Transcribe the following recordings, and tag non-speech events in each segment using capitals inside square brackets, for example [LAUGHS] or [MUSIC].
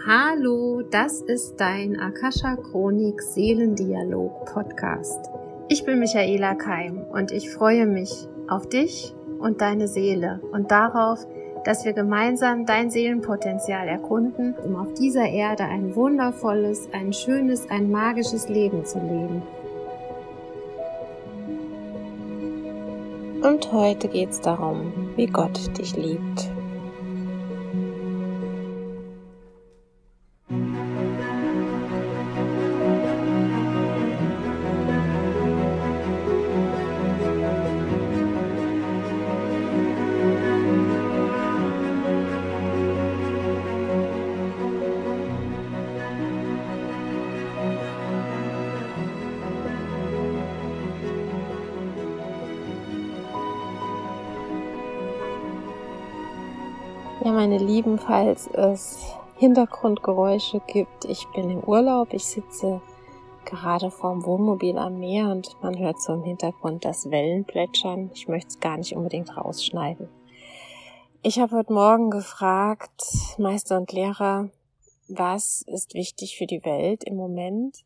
Hallo, das ist dein Akasha Chronik Seelendialog Podcast. Ich bin Michaela Keim und ich freue mich auf dich und deine Seele und darauf, dass wir gemeinsam dein Seelenpotenzial erkunden, um auf dieser Erde ein wundervolles, ein schönes, ein magisches Leben zu leben. Und heute geht es darum, wie Gott dich liebt. Meine Lieben, falls es Hintergrundgeräusche gibt, ich bin im Urlaub, ich sitze gerade vorm Wohnmobil am Meer und man hört so im Hintergrund das Wellenplätschern. Ich möchte es gar nicht unbedingt rausschneiden. Ich habe heute Morgen gefragt, Meister und Lehrer, was ist wichtig für die Welt im Moment?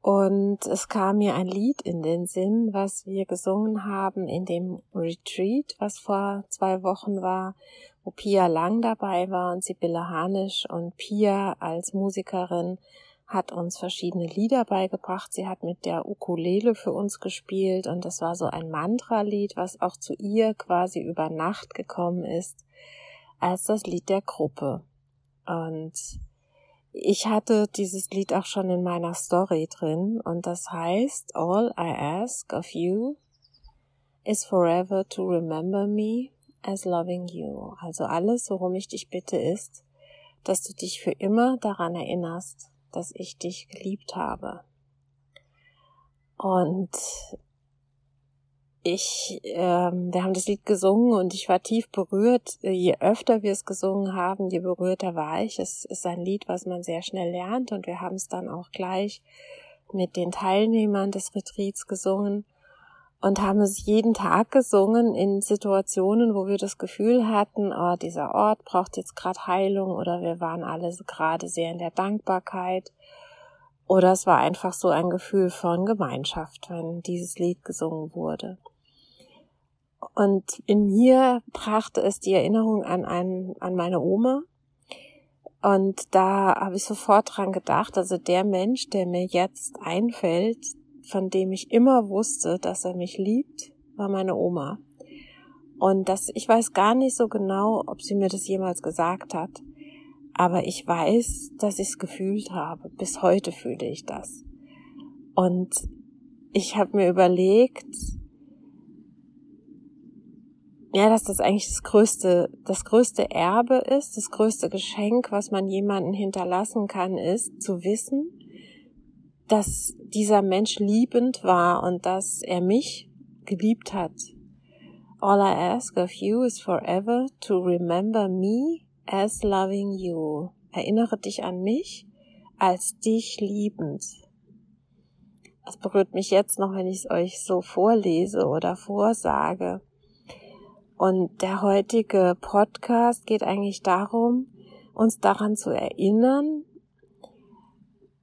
Und es kam mir ein Lied in den Sinn, was wir gesungen haben in dem Retreat, was vor zwei Wochen war, wo Pia Lang dabei war und Sibylle Hanisch und Pia als Musikerin hat uns verschiedene Lieder beigebracht. Sie hat mit der Ukulele für uns gespielt und das war so ein Mantra-Lied, was auch zu ihr quasi über Nacht gekommen ist, als das Lied der Gruppe. Und ich hatte dieses Lied auch schon in meiner Story drin und das heißt All I ask of you is forever to remember me as loving you. Also alles, worum ich dich bitte, ist, dass du dich für immer daran erinnerst, dass ich dich geliebt habe. Und ich, ähm, wir haben das Lied gesungen und ich war tief berührt. Je öfter wir es gesungen haben, je berührter war ich. Es ist ein Lied, was man sehr schnell lernt und wir haben es dann auch gleich mit den Teilnehmern des Retreats gesungen und haben es jeden Tag gesungen in Situationen, wo wir das Gefühl hatten, oh, dieser Ort braucht jetzt gerade Heilung oder wir waren alle gerade sehr in der Dankbarkeit. Oder es war einfach so ein Gefühl von Gemeinschaft, wenn dieses Lied gesungen wurde. Und in mir brachte es die Erinnerung an, einen, an meine Oma. Und da habe ich sofort dran gedacht, also der Mensch, der mir jetzt einfällt, von dem ich immer wusste, dass er mich liebt, war meine Oma. Und das, ich weiß gar nicht so genau, ob sie mir das jemals gesagt hat, aber ich weiß, dass ich es gefühlt habe. Bis heute fühle ich das. Und ich habe mir überlegt, ja, dass das eigentlich das größte, das größte Erbe ist, das größte Geschenk, was man jemanden hinterlassen kann, ist zu wissen, dass dieser Mensch liebend war und dass er mich geliebt hat. All I ask of you is forever to remember me as loving you. Erinnere dich an mich als dich liebend. Es berührt mich jetzt noch, wenn ich es euch so vorlese oder vorsage. Und der heutige Podcast geht eigentlich darum, uns daran zu erinnern,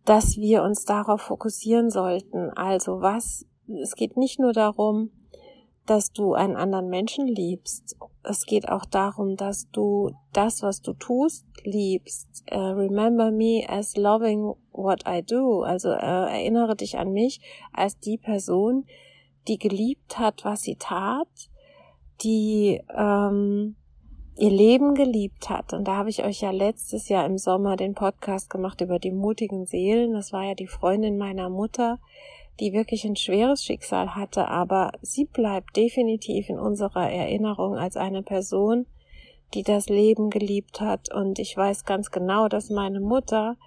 dass wir uns darauf fokussieren sollten. Also was, es geht nicht nur darum, dass du einen anderen Menschen liebst. Es geht auch darum, dass du das, was du tust, liebst. Uh, remember me as loving what I do. Also uh, erinnere dich an mich als die Person, die geliebt hat, was sie tat die ähm, ihr Leben geliebt hat. Und da habe ich euch ja letztes Jahr im Sommer den Podcast gemacht über die mutigen Seelen. Das war ja die Freundin meiner Mutter, die wirklich ein schweres Schicksal hatte, aber sie bleibt definitiv in unserer Erinnerung als eine Person, die das Leben geliebt hat. Und ich weiß ganz genau, dass meine Mutter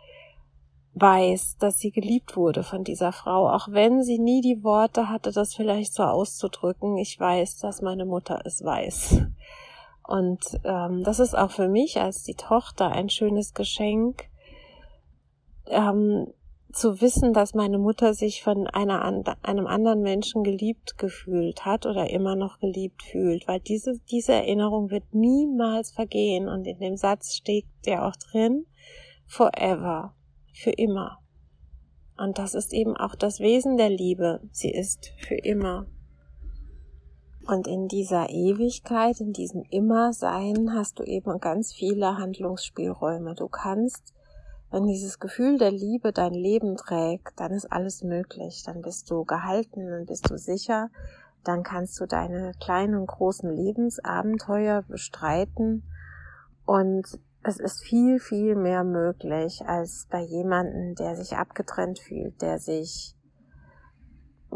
weiß, dass sie geliebt wurde von dieser Frau, auch wenn sie nie die Worte hatte, das vielleicht so auszudrücken. Ich weiß, dass meine Mutter es weiß. Und ähm, das ist auch für mich als die Tochter ein schönes Geschenk, ähm, zu wissen, dass meine Mutter sich von einer, einem anderen Menschen geliebt gefühlt hat oder immer noch geliebt fühlt, weil diese, diese Erinnerung wird niemals vergehen. Und in dem Satz steht ja auch drin, forever, für immer. Und das ist eben auch das Wesen der Liebe. Sie ist für immer. Und in dieser Ewigkeit, in diesem Immersein hast du eben ganz viele Handlungsspielräume. Du kannst, wenn dieses Gefühl der Liebe dein Leben trägt, dann ist alles möglich. Dann bist du gehalten, dann bist du sicher, dann kannst du deine kleinen und großen Lebensabenteuer bestreiten und es ist viel, viel mehr möglich als bei jemandem, der sich abgetrennt fühlt, der sich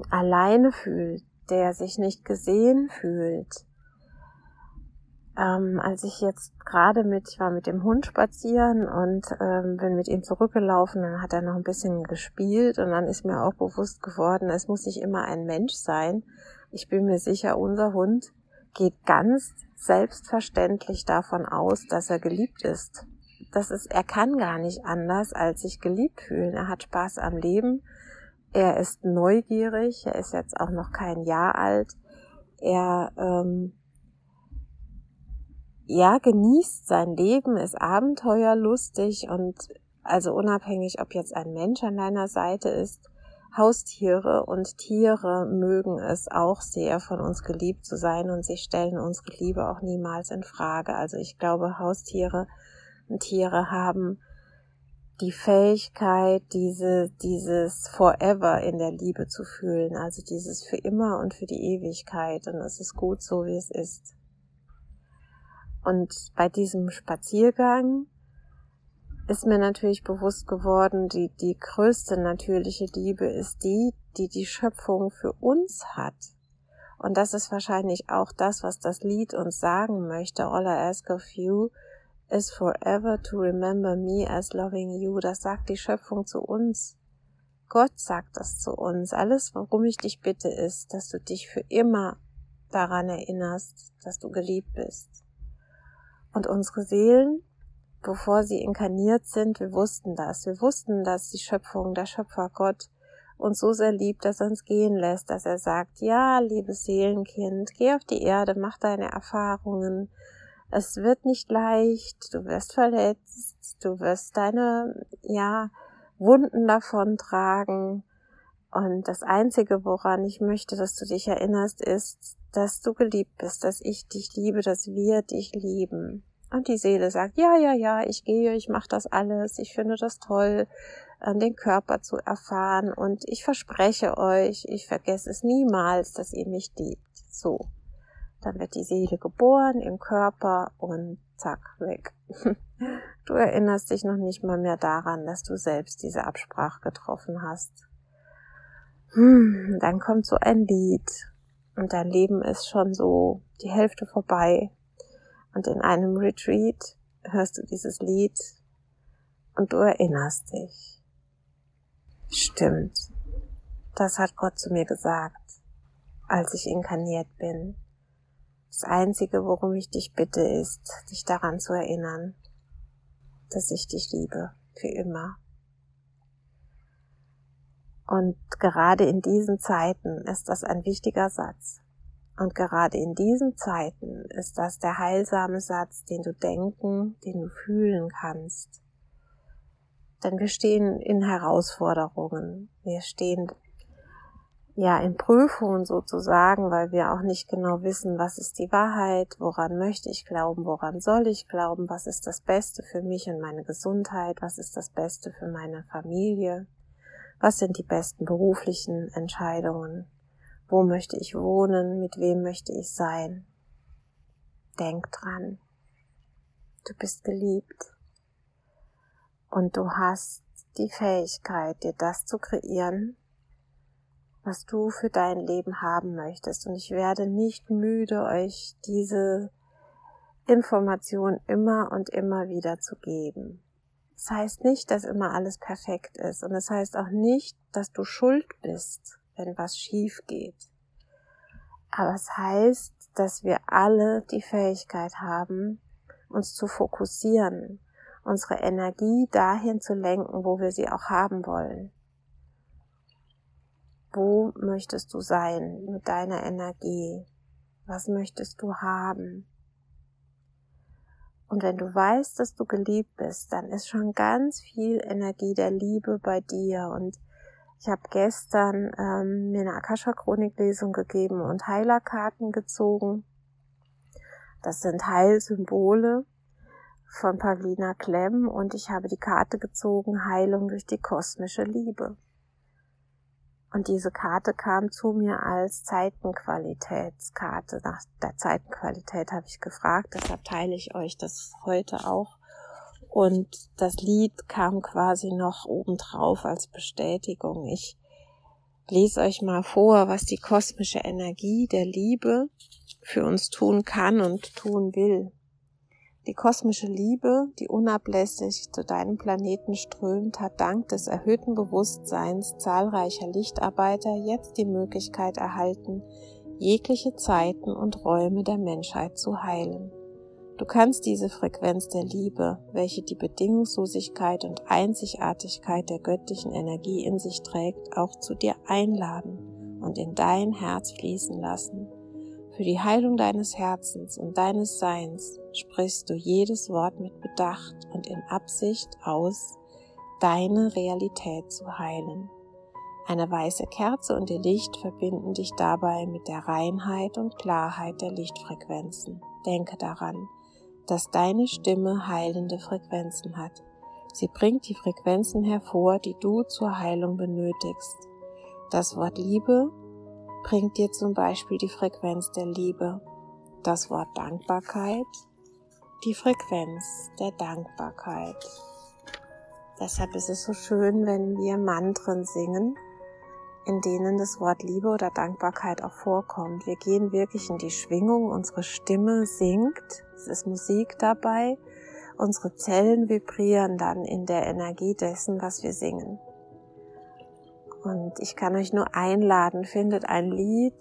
alleine fühlt, der sich nicht gesehen fühlt. Ähm, als ich jetzt gerade mit, ich war mit dem Hund spazieren und ähm, bin mit ihm zurückgelaufen, dann hat er noch ein bisschen gespielt und dann ist mir auch bewusst geworden, es muss nicht immer ein Mensch sein. Ich bin mir sicher, unser Hund geht ganz selbstverständlich davon aus, dass er geliebt ist. Das ist, er kann gar nicht anders, als sich geliebt fühlen. Er hat Spaß am Leben. Er ist neugierig. Er ist jetzt auch noch kein Jahr alt. Er, ähm, ja, genießt sein Leben, ist abenteuerlustig und also unabhängig, ob jetzt ein Mensch an deiner Seite ist, Haustiere und Tiere mögen es auch sehr, von uns geliebt zu sein und sie stellen unsere Liebe auch niemals in Frage. Also ich glaube, Haustiere und Tiere haben die Fähigkeit, diese, dieses Forever in der Liebe zu fühlen, also dieses für immer und für die Ewigkeit. Und es ist gut so, wie es ist. Und bei diesem Spaziergang ist mir natürlich bewusst geworden, die, die größte natürliche Liebe ist die, die die Schöpfung für uns hat. Und das ist wahrscheinlich auch das, was das Lied uns sagen möchte. All I ask of you is forever to remember me as loving you. Das sagt die Schöpfung zu uns. Gott sagt das zu uns. Alles, worum ich dich bitte, ist, dass du dich für immer daran erinnerst, dass du geliebt bist. Und unsere Seelen bevor sie inkarniert sind, wir wussten das. Wir wussten, dass die Schöpfung, der Schöpfer Gott uns so sehr liebt, dass er uns gehen lässt, dass er sagt, ja, liebes Seelenkind, geh auf die Erde, mach deine Erfahrungen. Es wird nicht leicht, du wirst verletzt, du wirst deine, ja, Wunden davon tragen. Und das Einzige, woran ich möchte, dass du dich erinnerst, ist, dass du geliebt bist, dass ich dich liebe, dass wir dich lieben. Und die Seele sagt, ja, ja, ja, ich gehe, ich mache das alles, ich finde das toll, den Körper zu erfahren und ich verspreche euch, ich vergesse es niemals, dass ihr mich liebt. So. Dann wird die Seele geboren im Körper und zack, weg. [LAUGHS] Du erinnerst dich noch nicht mal mehr daran, dass du selbst diese Absprache getroffen hast. Hm, dann kommt so ein Lied und dein Leben ist schon so die Hälfte vorbei und in einem Retreat hörst du dieses Lied und du erinnerst dich. Stimmt. Das hat Gott zu mir gesagt, als ich inkarniert bin. Das Einzige, worum ich dich bitte, ist, dich daran zu erinnern, dass ich dich liebe, für immer. Und gerade in diesen Zeiten ist das ein wichtiger Satz. Und gerade in diesen Zeiten ist das der heilsame Satz, den du denken, den du fühlen kannst. Denn wir stehen in Herausforderungen. Wir stehen ja in Prüfungen sozusagen, weil wir auch nicht genau wissen, was ist die Wahrheit, woran möchte ich glauben, woran soll ich glauben, was ist das Beste für mich und meine Gesundheit, was ist das Beste für meine Familie, was sind die besten beruflichen Entscheidungen. Wo möchte ich wohnen? Mit wem möchte ich sein? Denk dran. Du bist geliebt. Und du hast die Fähigkeit, dir das zu kreieren, was du für dein Leben haben möchtest. Und ich werde nicht müde, euch diese Information immer und immer wieder zu geben. Das heißt nicht, dass immer alles perfekt ist. Und es das heißt auch nicht, dass du schuld bist wenn was schief geht. Aber es heißt, dass wir alle die Fähigkeit haben, uns zu fokussieren, unsere Energie dahin zu lenken, wo wir sie auch haben wollen. Wo möchtest du sein mit deiner Energie? Was möchtest du haben? Und wenn du weißt, dass du geliebt bist, dann ist schon ganz viel Energie der Liebe bei dir. Und ich habe gestern ähm, mir eine Akasha-Chronik-Lesung gegeben und Heilerkarten gezogen. Das sind Heilsymbole von Pavlina Klemm und ich habe die Karte gezogen Heilung durch die kosmische Liebe. Und diese Karte kam zu mir als Zeitenqualitätskarte. Nach der Zeitenqualität habe ich gefragt, deshalb teile ich euch das heute auch. Und das Lied kam quasi noch obendrauf als Bestätigung. Ich lese euch mal vor, was die kosmische Energie der Liebe für uns tun kann und tun will. Die kosmische Liebe, die unablässig zu deinem Planeten strömt, hat dank des erhöhten Bewusstseins zahlreicher Lichtarbeiter jetzt die Möglichkeit erhalten, jegliche Zeiten und Räume der Menschheit zu heilen. Du kannst diese Frequenz der Liebe, welche die Bedingungslosigkeit und Einzigartigkeit der göttlichen Energie in sich trägt, auch zu dir einladen und in dein Herz fließen lassen. Für die Heilung deines Herzens und deines Seins sprichst du jedes Wort mit Bedacht und in Absicht aus, deine Realität zu heilen. Eine weiße Kerze und ihr Licht verbinden dich dabei mit der Reinheit und Klarheit der Lichtfrequenzen. Denke daran, dass deine Stimme heilende Frequenzen hat. Sie bringt die Frequenzen hervor, die du zur Heilung benötigst. Das Wort Liebe bringt dir zum Beispiel die Frequenz der Liebe, das Wort Dankbarkeit, die Frequenz der Dankbarkeit. Deshalb ist es so schön, wenn wir Mantren singen, in denen das Wort Liebe oder Dankbarkeit auch vorkommt. Wir gehen wirklich in die Schwingung, unsere Stimme singt, es ist Musik dabei, unsere Zellen vibrieren dann in der Energie dessen, was wir singen. Und ich kann euch nur einladen, findet ein Lied,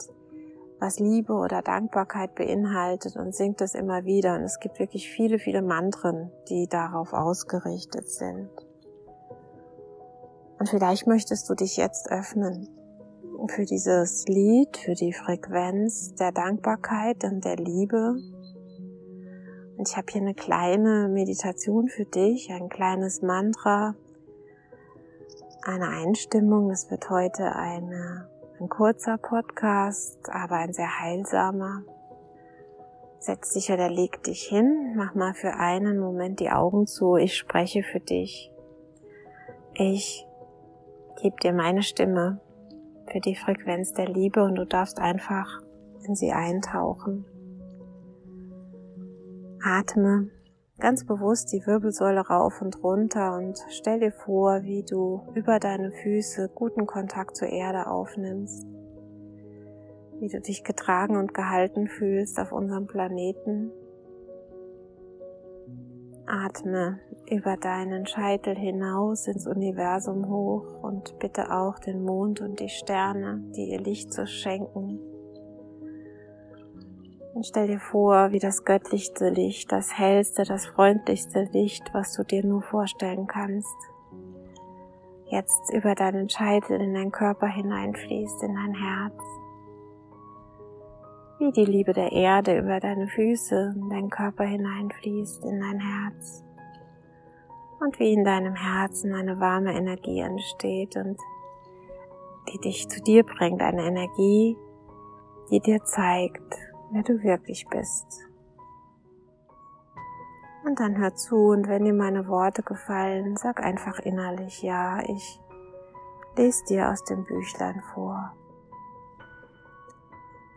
was Liebe oder Dankbarkeit beinhaltet und singt es immer wieder. Und es gibt wirklich viele, viele Mantren, die darauf ausgerichtet sind. Und vielleicht möchtest du dich jetzt öffnen für dieses Lied, für die Frequenz der Dankbarkeit und der Liebe. Und ich habe hier eine kleine Meditation für dich, ein kleines Mantra, eine Einstimmung. Das wird heute eine, ein kurzer Podcast, aber ein sehr heilsamer. Setz dich oder leg dich hin, mach mal für einen Moment die Augen zu. Ich spreche für dich. Ich gebe dir meine Stimme für die Frequenz der Liebe und du darfst einfach in sie eintauchen. Atme ganz bewusst die Wirbelsäule rauf und runter und stell dir vor, wie du über deine Füße guten Kontakt zur Erde aufnimmst, wie du dich getragen und gehalten fühlst auf unserem Planeten. Atme über deinen Scheitel hinaus ins Universum hoch und bitte auch den Mond und die Sterne, die ihr Licht zu schenken, und stell dir vor, wie das göttlichste Licht, das hellste, das freundlichste Licht, was du dir nur vorstellen kannst, jetzt über deinen Scheitel in deinen Körper hineinfließt, in dein Herz. Wie die Liebe der Erde über deine Füße in deinen Körper hineinfließt, in dein Herz. Und wie in deinem Herzen eine warme Energie entsteht und die dich zu dir bringt, eine Energie, die dir zeigt, wer du wirklich bist. Und dann hör zu und wenn dir meine Worte gefallen, sag einfach innerlich, ja, ich lese dir aus dem Büchlein vor.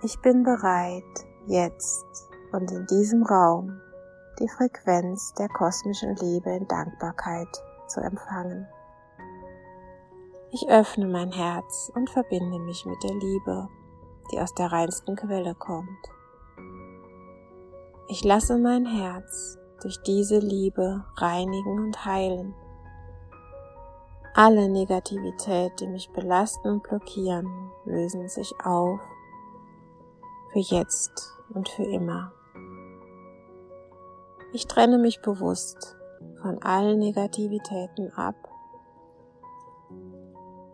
Ich bin bereit, jetzt und in diesem Raum die Frequenz der kosmischen Liebe in Dankbarkeit zu empfangen. Ich öffne mein Herz und verbinde mich mit der Liebe, die aus der reinsten Quelle kommt. Ich lasse mein Herz durch diese Liebe reinigen und heilen. Alle Negativität, die mich belasten und blockieren, lösen sich auf. Für jetzt und für immer. Ich trenne mich bewusst von allen Negativitäten ab.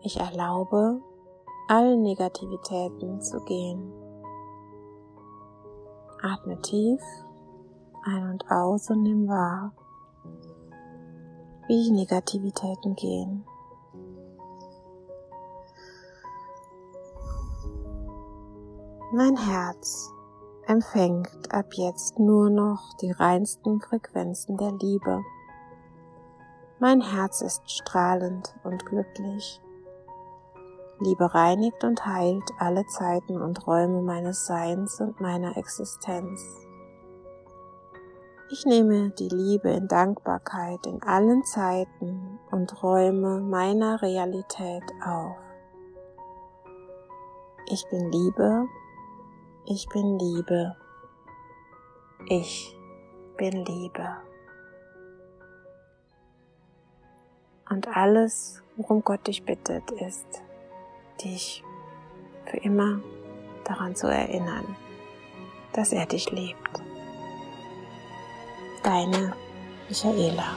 Ich erlaube allen Negativitäten zu gehen. Atme tief ein und aus und nimm wahr, wie die Negativitäten gehen. Mein Herz empfängt ab jetzt nur noch die reinsten Frequenzen der Liebe. Mein Herz ist strahlend und glücklich. Liebe reinigt und heilt alle Zeiten und Räume meines Seins und meiner Existenz. Ich nehme die Liebe in Dankbarkeit in allen Zeiten und Räume meiner Realität auf. Ich bin Liebe ich bin Liebe. Ich bin Liebe. Und alles, worum Gott dich bittet, ist, dich für immer daran zu erinnern, dass er dich liebt. ายนะ ไม่ใช่เอลา